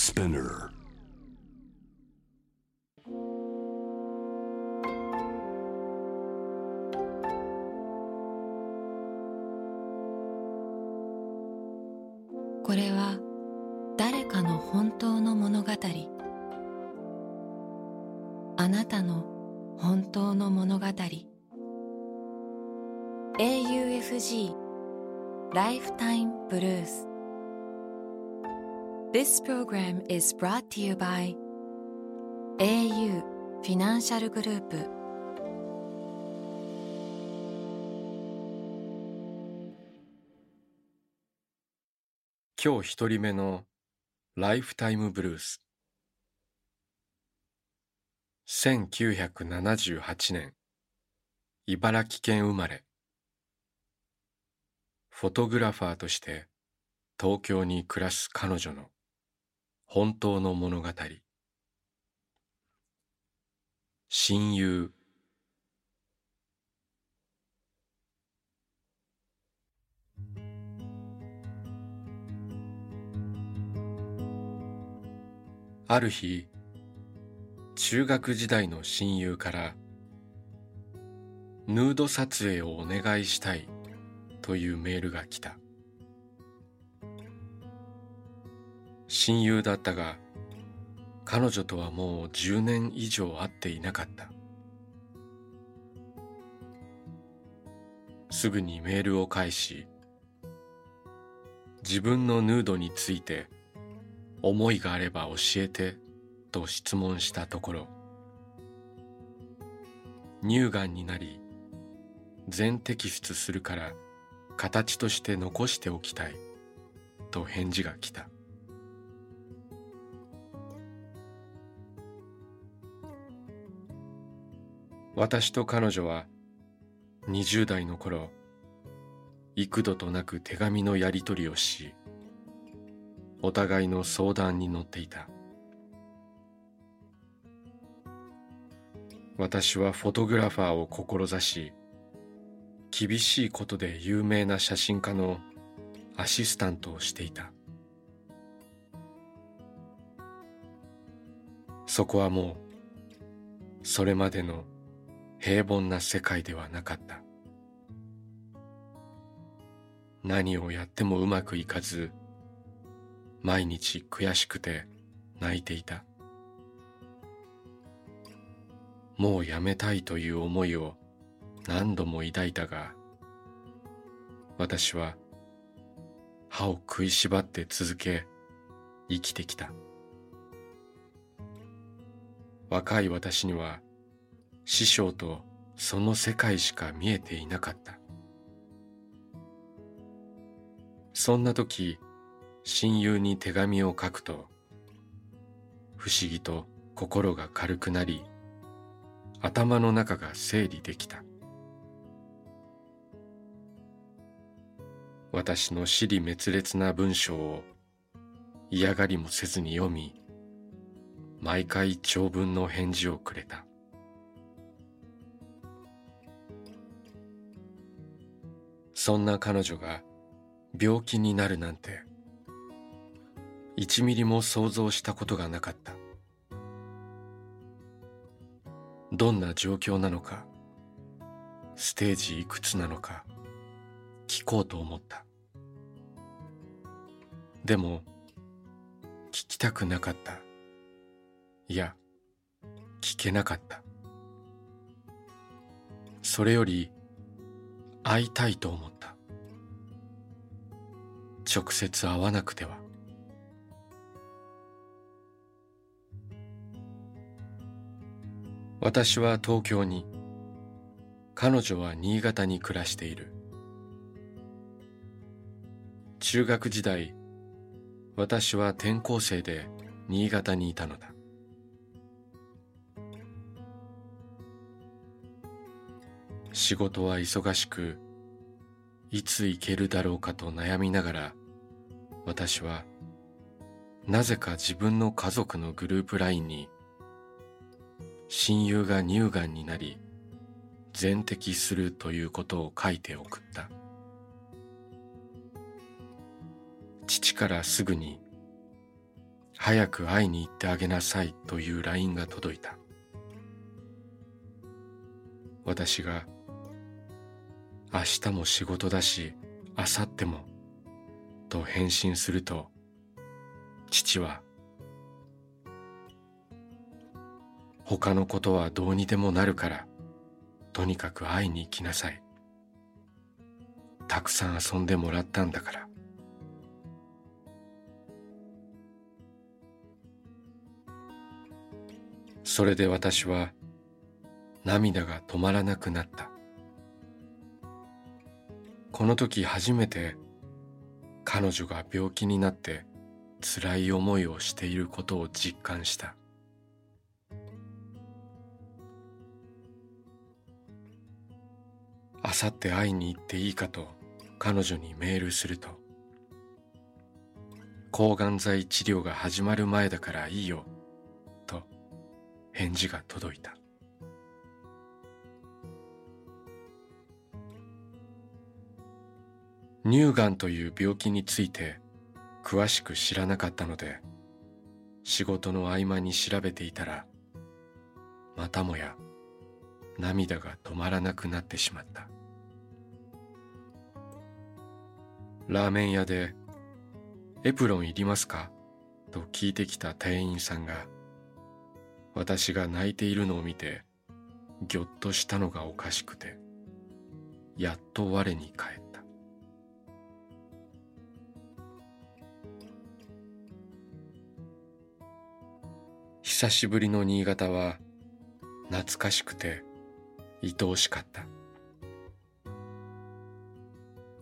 Spinner. This program is brought to you by au フィナンシャルグループ今日一人目のライフタイムブルース。1978年。茨城県生まれ。フォトグラファーとして東京に暮らす彼女の本当の物語。親友。ある日中学時代の親友からヌード撮影をお願いしたいというメールが来た。親友だったが彼女とはもう10年以上会っていなかった。すぐにメールを返し自分のヌードについて思いがあれば教えてと質問したところ乳がんになり全摘出するから形として残しておきたいと返事が来た。私と彼女は20代の頃幾度となく手紙のやり取りをしお互いの相談に乗っていた。私はフォトグラファーを志し厳しいことで有名な写真家のアシスタントをしていた。そこはもうそれまでの平凡な世界ではなかった。何をやってもうまくいかず毎日悔しくて泣いていた。もうやめたいという思いを何度も抱いたが私は歯を食いしばって続け生きてきた。若い私には師匠とその世界しか見えていなかった。そんな時親友に手紙を書くと不思議と心が軽くなり頭の中が整理できた。私の尻滅裂な文章を嫌がりもせずに読み毎回長文の返事をくれた。そんな彼女が病気になるなんて。一ミリも想像したことがなかった。どんな状況なのか。ステージいくつなのか。聞こうと思った。でも聞きたくなかった。いや聞けなかった。それより会いたいと思った。直接会わなくては。私は東京に彼女は新潟に暮らしている。中学時代私は転校生で新潟にいたのだ。仕事は忙しくいつ行けるだろうかと悩みながら私はなぜか自分の家族のグループ LINE に親友が乳がんになり全摘するということを書いて送った。父からすぐに「早く会いに行ってあげなさいという LINE が届いた。私が明日も仕事だし明後日もと返信すると父は他のことはどうにでもなるからとにかく会いに行きなさい。たくさん遊んでもらったんだから。それで私は涙が止まらなくなった。この時初めて彼女が病気になって辛い思いをしていることを実感した。あさって会いに行っていいかと彼女にメールすると抗がん剤治療が始まる前だからいいよと返事が届いた。乳がんという病気について詳しく知らなかったので仕事の合間に調べていたらまたもや涙が止まらなくなってしまったラーメン屋で「エプロンいりますか?」と聞いてきた店員さんが私が泣いているのを見てぎょっとしたのがおかしくてやっと我に返った久しぶりの新潟は懐かしくて愛おしかった。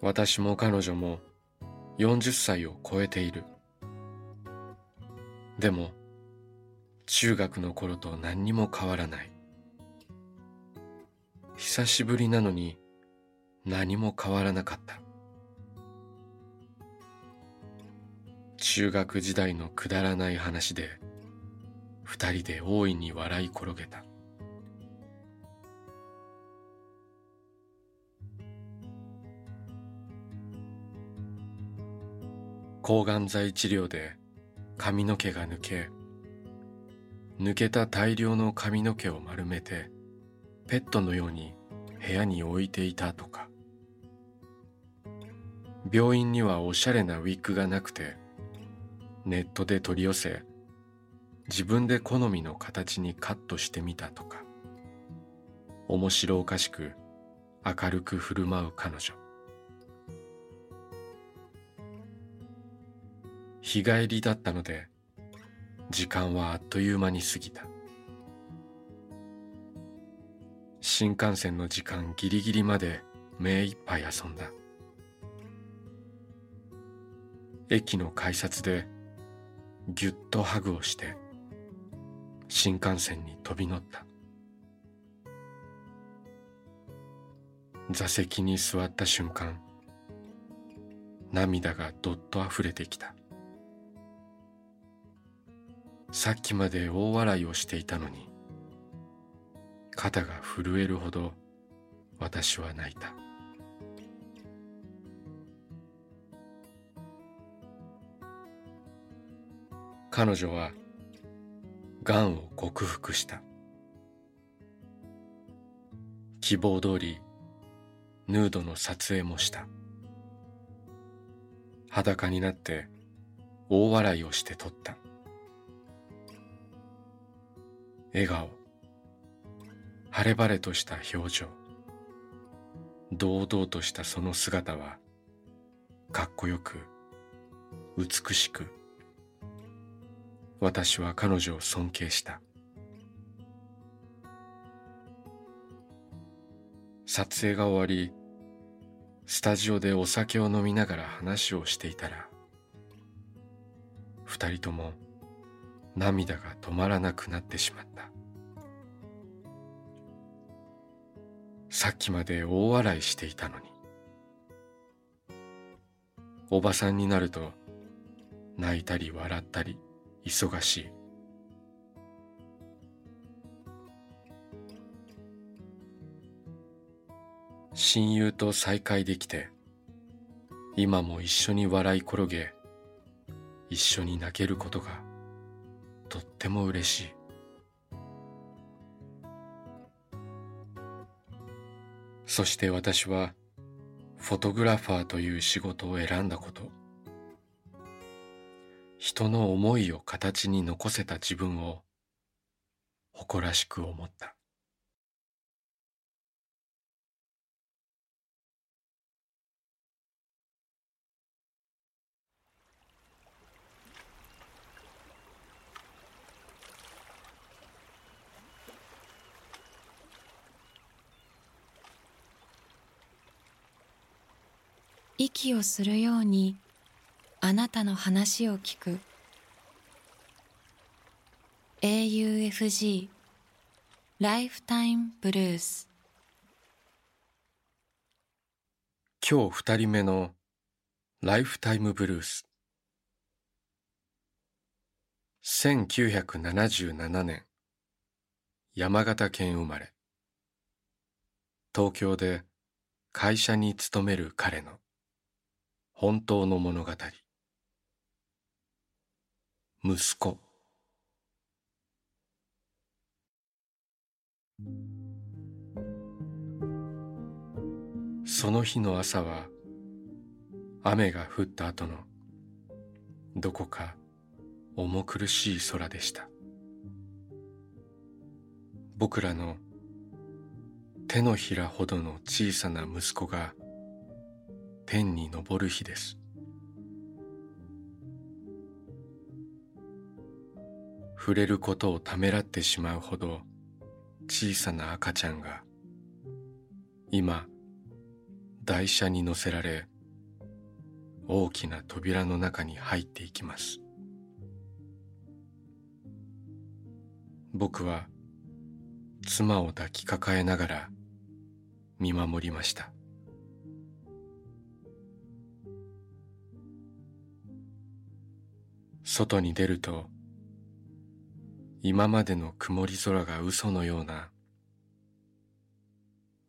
私も彼女も40歳を超えている。でも中学の頃と何にも変わらない。久しぶりなのに何も変わらなかった。中学時代のくだらない話で二人で大いに笑い転げた。抗がん剤治療で髪の毛が抜け抜けた大量の髪の毛を丸めてペットのように部屋に置いていたとか。病院にはおしゃれなウィッグがなくてネットで取り寄せ自分で好みの形にカットしてみたとか面白おかしく明るく振る舞う彼女。日帰りだったので時間はあっという間に過ぎた。新幹線の時間ギリギリまで目いっぱい遊んだ。駅の改札でぎゅっとハグをして新幹線に飛び乗った。座席に座った瞬間涙がどっと溢れてきた。さっきまで大笑いをしていたのに肩が震えるほど私は泣いた。彼女はがんを克服した。希望通りヌードの撮影もした。裸になって大笑いをして撮った。笑顔。晴れ晴れとした表情。堂々としたその姿はかっこよく美しく私は彼女を尊敬した。撮影が終わりスタジオでお酒を飲みながら話をしていたら二人とも涙が止まらなくなってしまった。さっきまで大笑いしていたのに。おばさんになると泣いたり笑ったり。忙しい。親友と再会できて今も一緒に笑い転げ一緒に泣けることがとっても嬉しい。そして私はフォトグラファーという仕事を選んだこと。人の思いを形に残せた自分を誇らしく思った。息をするようにあなたの話を聞く。AUFG ライフタイムブルース今日二人目のライフタイムブルース1977年山形県生まれ。東京で会社に勤める彼の本当の物語。息子。その日の朝は雨が降った後のどこか重苦しい空でした。僕らの手のひらほどの小さな息子が天に昇る日です。触れることをためらってしまうほど小さな赤ちゃんが今台車に乗せられ大きな扉の中に入っていきます。僕は妻を抱きかかえながら見守りました。外に出ると今までの曇り空が嘘のような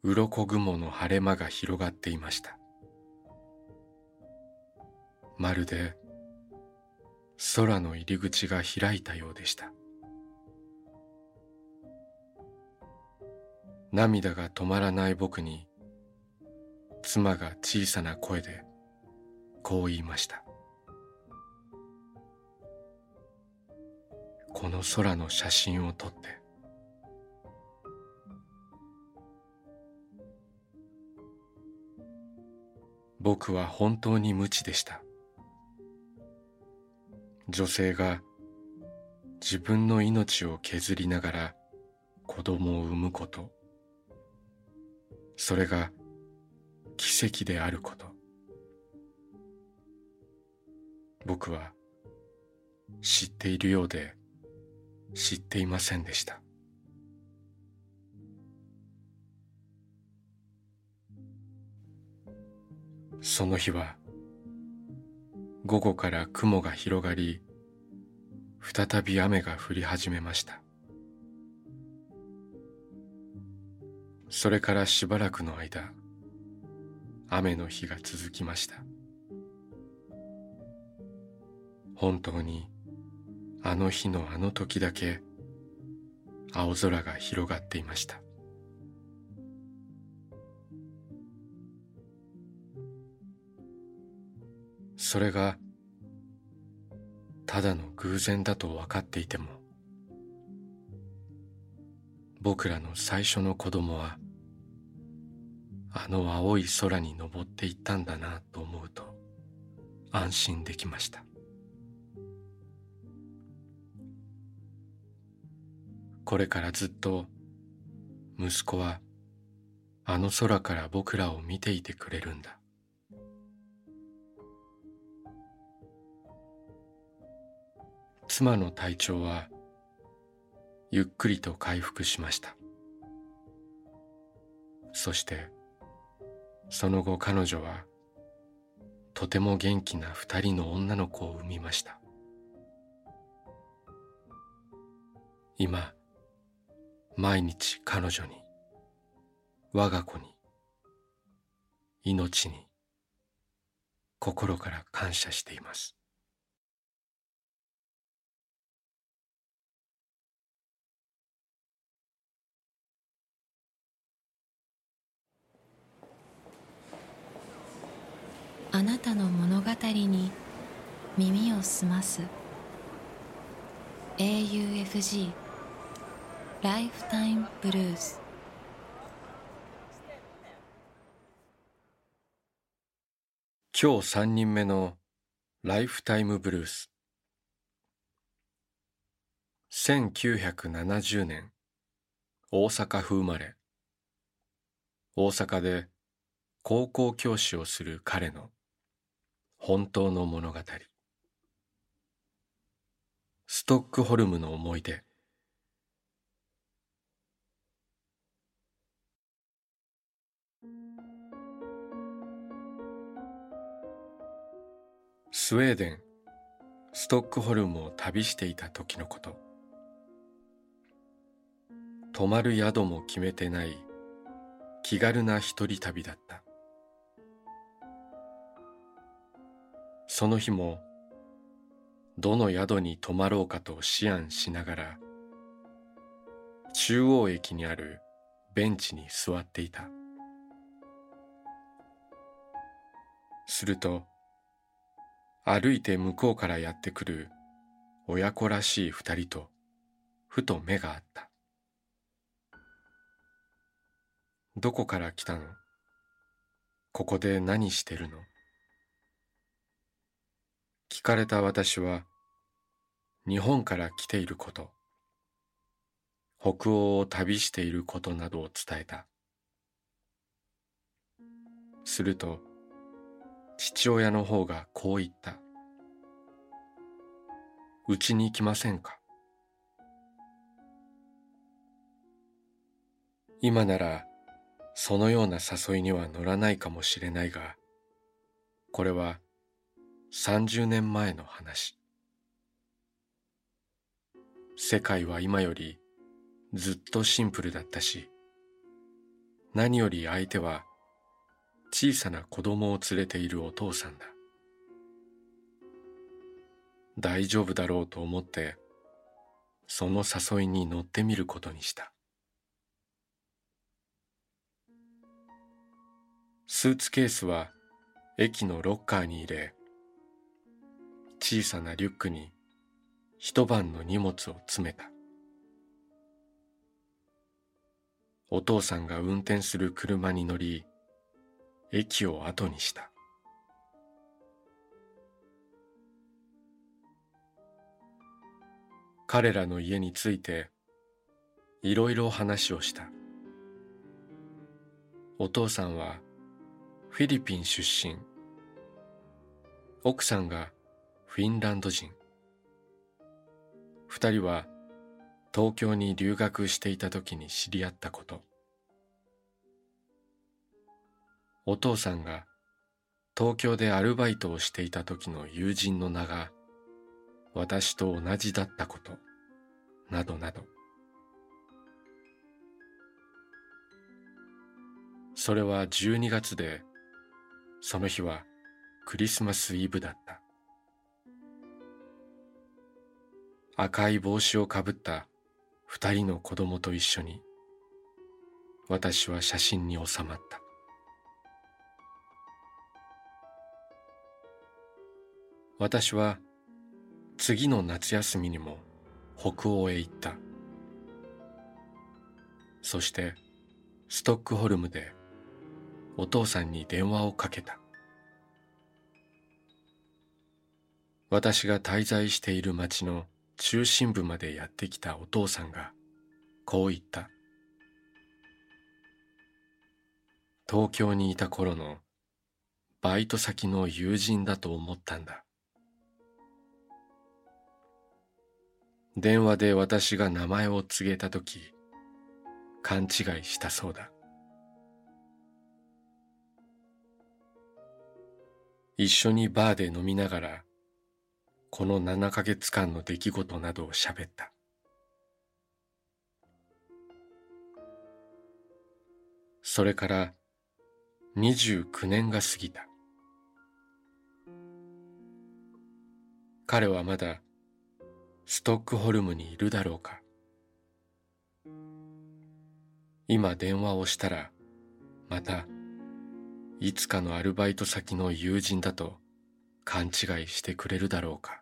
鱗雲の晴れ間が広がっていました。まるで空の入り口が開いたようでした。涙が止まらない僕に妻が小さな声でこう言いました。この空の写真を撮って。僕は本当に無知でした。女性が自分の命を削りながら子供を産むこと。それが奇跡であること。僕は知っているようで知っていませんでした。その日は午後から雲が広がり再び雨が降り始めました。それからしばらくの間雨の日が続きました。本当にあの日のあの時だけ青空が広がっていました。それがただの偶然だと分かっていても僕らの最初の子供はあの青い空に登っていったんだなと思うと安心できました。これからずっと息子はあの空から僕らを見ていてくれるんだ。妻の体調はゆっくりと回復しました。そしてその後彼女はとても元気な二人の女の子を産みました。今毎日彼女に我が子に命に心から感謝しています。あなたの物語に耳を澄ます。AUFG ライフタイムブルース今日三人目のライフタイムブルース1970年大阪府生まれ。大阪で高校教師をする彼の本当の物語。ストックホルムの思い出。スウェーデンストックホルムを旅していた時のこと。泊まる宿も決めてない気軽な一人旅だった。その日もどの宿に泊まろうかと思案しながら中央駅にあるベンチに座っていた。すると歩いて向こうからやってくる親子らしい二人とふと目があった。どこから来たの？ここで何してるの？聞かれた私は日本から来ていること。北欧を旅していることなどを伝えた。すると父親の方がこう言った。うちに来ませんか？今ならそのような誘いには乗らないかもしれないがこれは30年前の話。世界は今よりずっとシンプルだったし何より相手は小さな子供を連れているお父さんだ。大丈夫だろうと思ってその誘いに乗ってみることにした。スーツケースは駅のロッカーに入れ小さなリュックに一晩の荷物を詰めた。お父さんが運転する車に乗り駅を後にした。彼らの家についていろいろ話をした。お父さんはフィリピン出身。奥さんがフィンランド人。二人は東京に留学していた時に知り合ったこと。お父さんが東京でアルバイトをしていた時の友人の名が私と同じだったことなどなど。それは12月でその日はクリスマスイブだった。赤い帽子をかぶった二人の子供と一緒に私は写真に収まった。私は次の夏休みにも北欧へ行った。そしてストックホルムでお父さんに電話をかけた。私が滞在している町の中心部までやってきたお父さんがこう言った。東京にいた頃のバイト先の友人だと思ったんだ。電話で私が名前を告げたとき勘違いしたそうだ一緒にバーで飲みながらこの7ヶ月間の出来事などを喋った。それから29年が過ぎた。彼はまだストックホルムにいるだろうか。今電話をしたらまたいつかのアルバイト先の友人だと勘違いしてくれるだろうか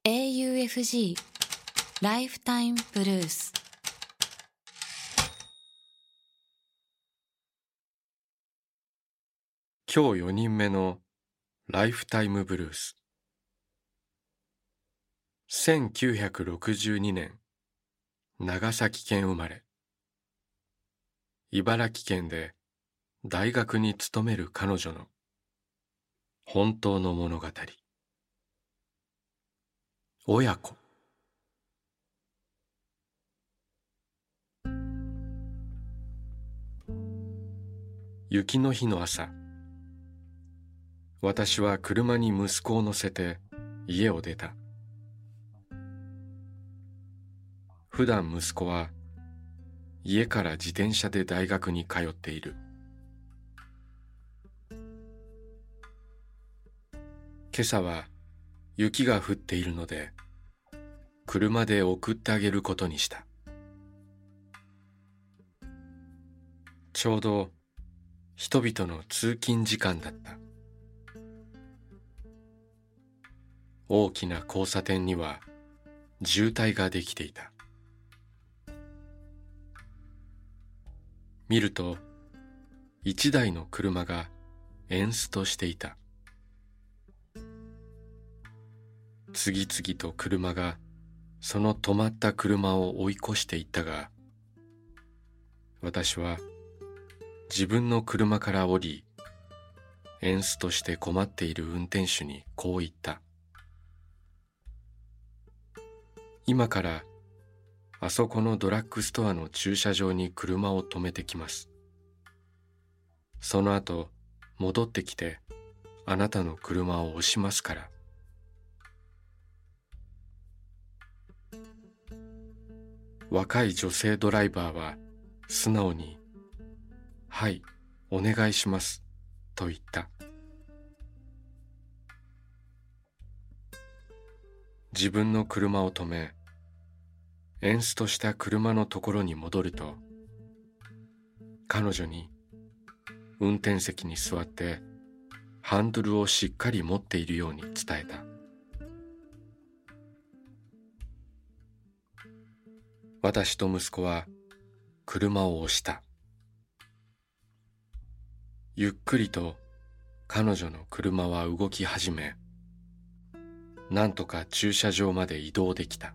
「AUFG ライフタイムブルース」今日4人目のライフタイムブルース。1962年長崎県生まれ。茨城県で大学に勤める彼女の本当の物語。親子。雪の日の朝私は車に息子を乗せて家を出た。普段息子は家から自転車で大学に通っている。今朝は雪が降っているので車で送ってあげることにした。ちょうど人々の通勤時間だった。大きな交差点には渋滞ができていた。見ると一台の車がエンストしていた。次々と車がその止まった車を追い越していったが私は自分の車から降りエンスとして困っている運転手にこう言った。今からあそこのドラッグストアの駐車場に車を止めてきます。その後、戻ってきて、あなたの車を押しますから。若い女性ドライバーは素直に、はい、お願いします、と言った。自分の車を止め、エンスとした車のところに戻ると彼女に運転席に座ってハンドルをしっかり持っているように伝えた。私と息子は車を押した。ゆっくりと彼女の車は動き始めなんとか駐車場まで移動できた。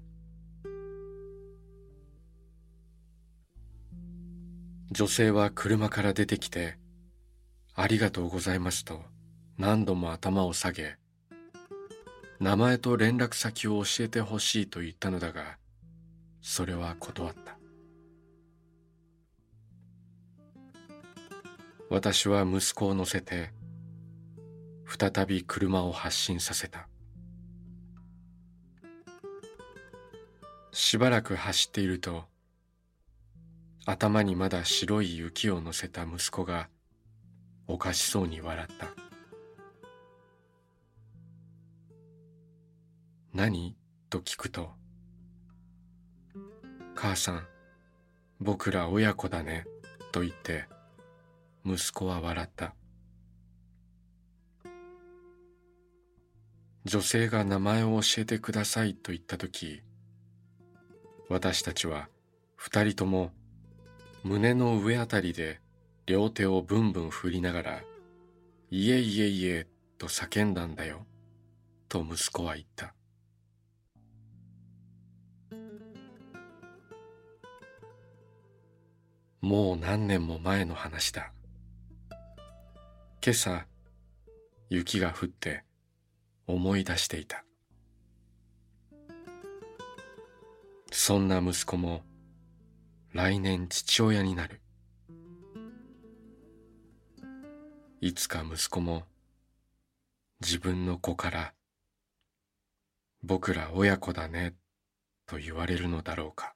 女性は車から出てきて、ありがとうございますと何度も頭を下げ、名前と連絡先を教えてほしいと言ったのだが、それは断った。私は息子を乗せて、再び車を発進させた。しばらく走っていると、頭にまだ白い雪を乗せた息子がおかしそうに笑った。何？と聞くと母さん僕ら親子だね。と言って息子は笑った。女性が名前を教えてくださいと言った時私たちは二人とも胸の上あたりで両手をブンブン振りながら、いえいえいえと叫んだんだよ、と息子は言った。もう何年も前の話だ。今朝、雪が降って思い出していた。そんな息子も来年父親になる。いつか息子も自分の子から僕ら親子だねと言われるのだろうか。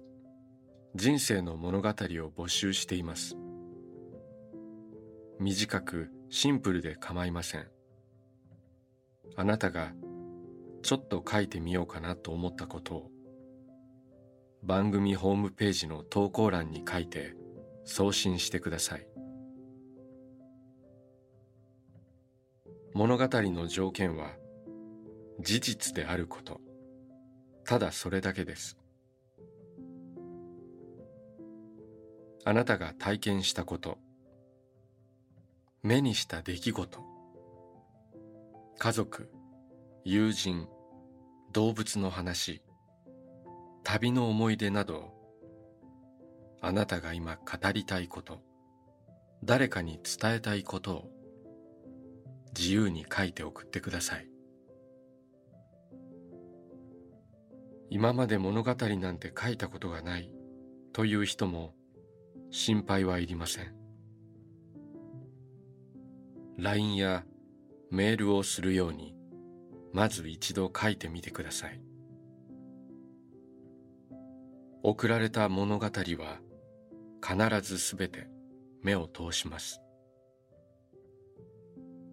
人生の物語を募集しています。短くシンプルで構いません。あなたがちょっと書いてみようかなと思ったことを番組ホームページの投稿欄に書いて送信してください。物語の条件は事実であること。ただそれだけです。あなたが体験したこと。目にした出来事。家族友人動物の話。旅の思い出など。あなたが今語りたいこと。誰かに伝えたいことを。自由に書いて送ってください。今まで物語なんて書いたことがない。という人も心配はいりません。LINE やメールをするようにまず一度書いてみてください。送られた物語は必ずすべて目を通します。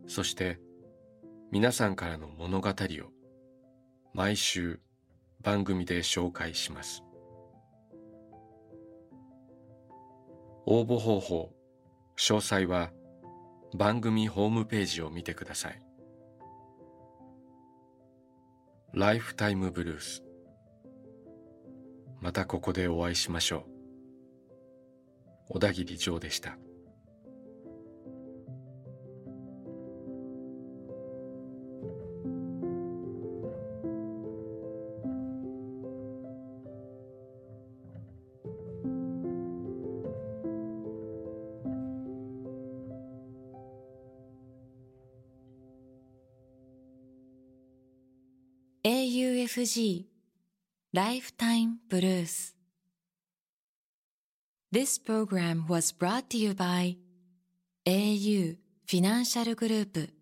そして皆さんからの物語を毎週番組で紹介します。応募方法詳細は番組ホームページを見てください。ライフタイムブルース。またここでお会いしましょう。小田切城でした。FG Lifetime Blues This program was brought to you by au フィ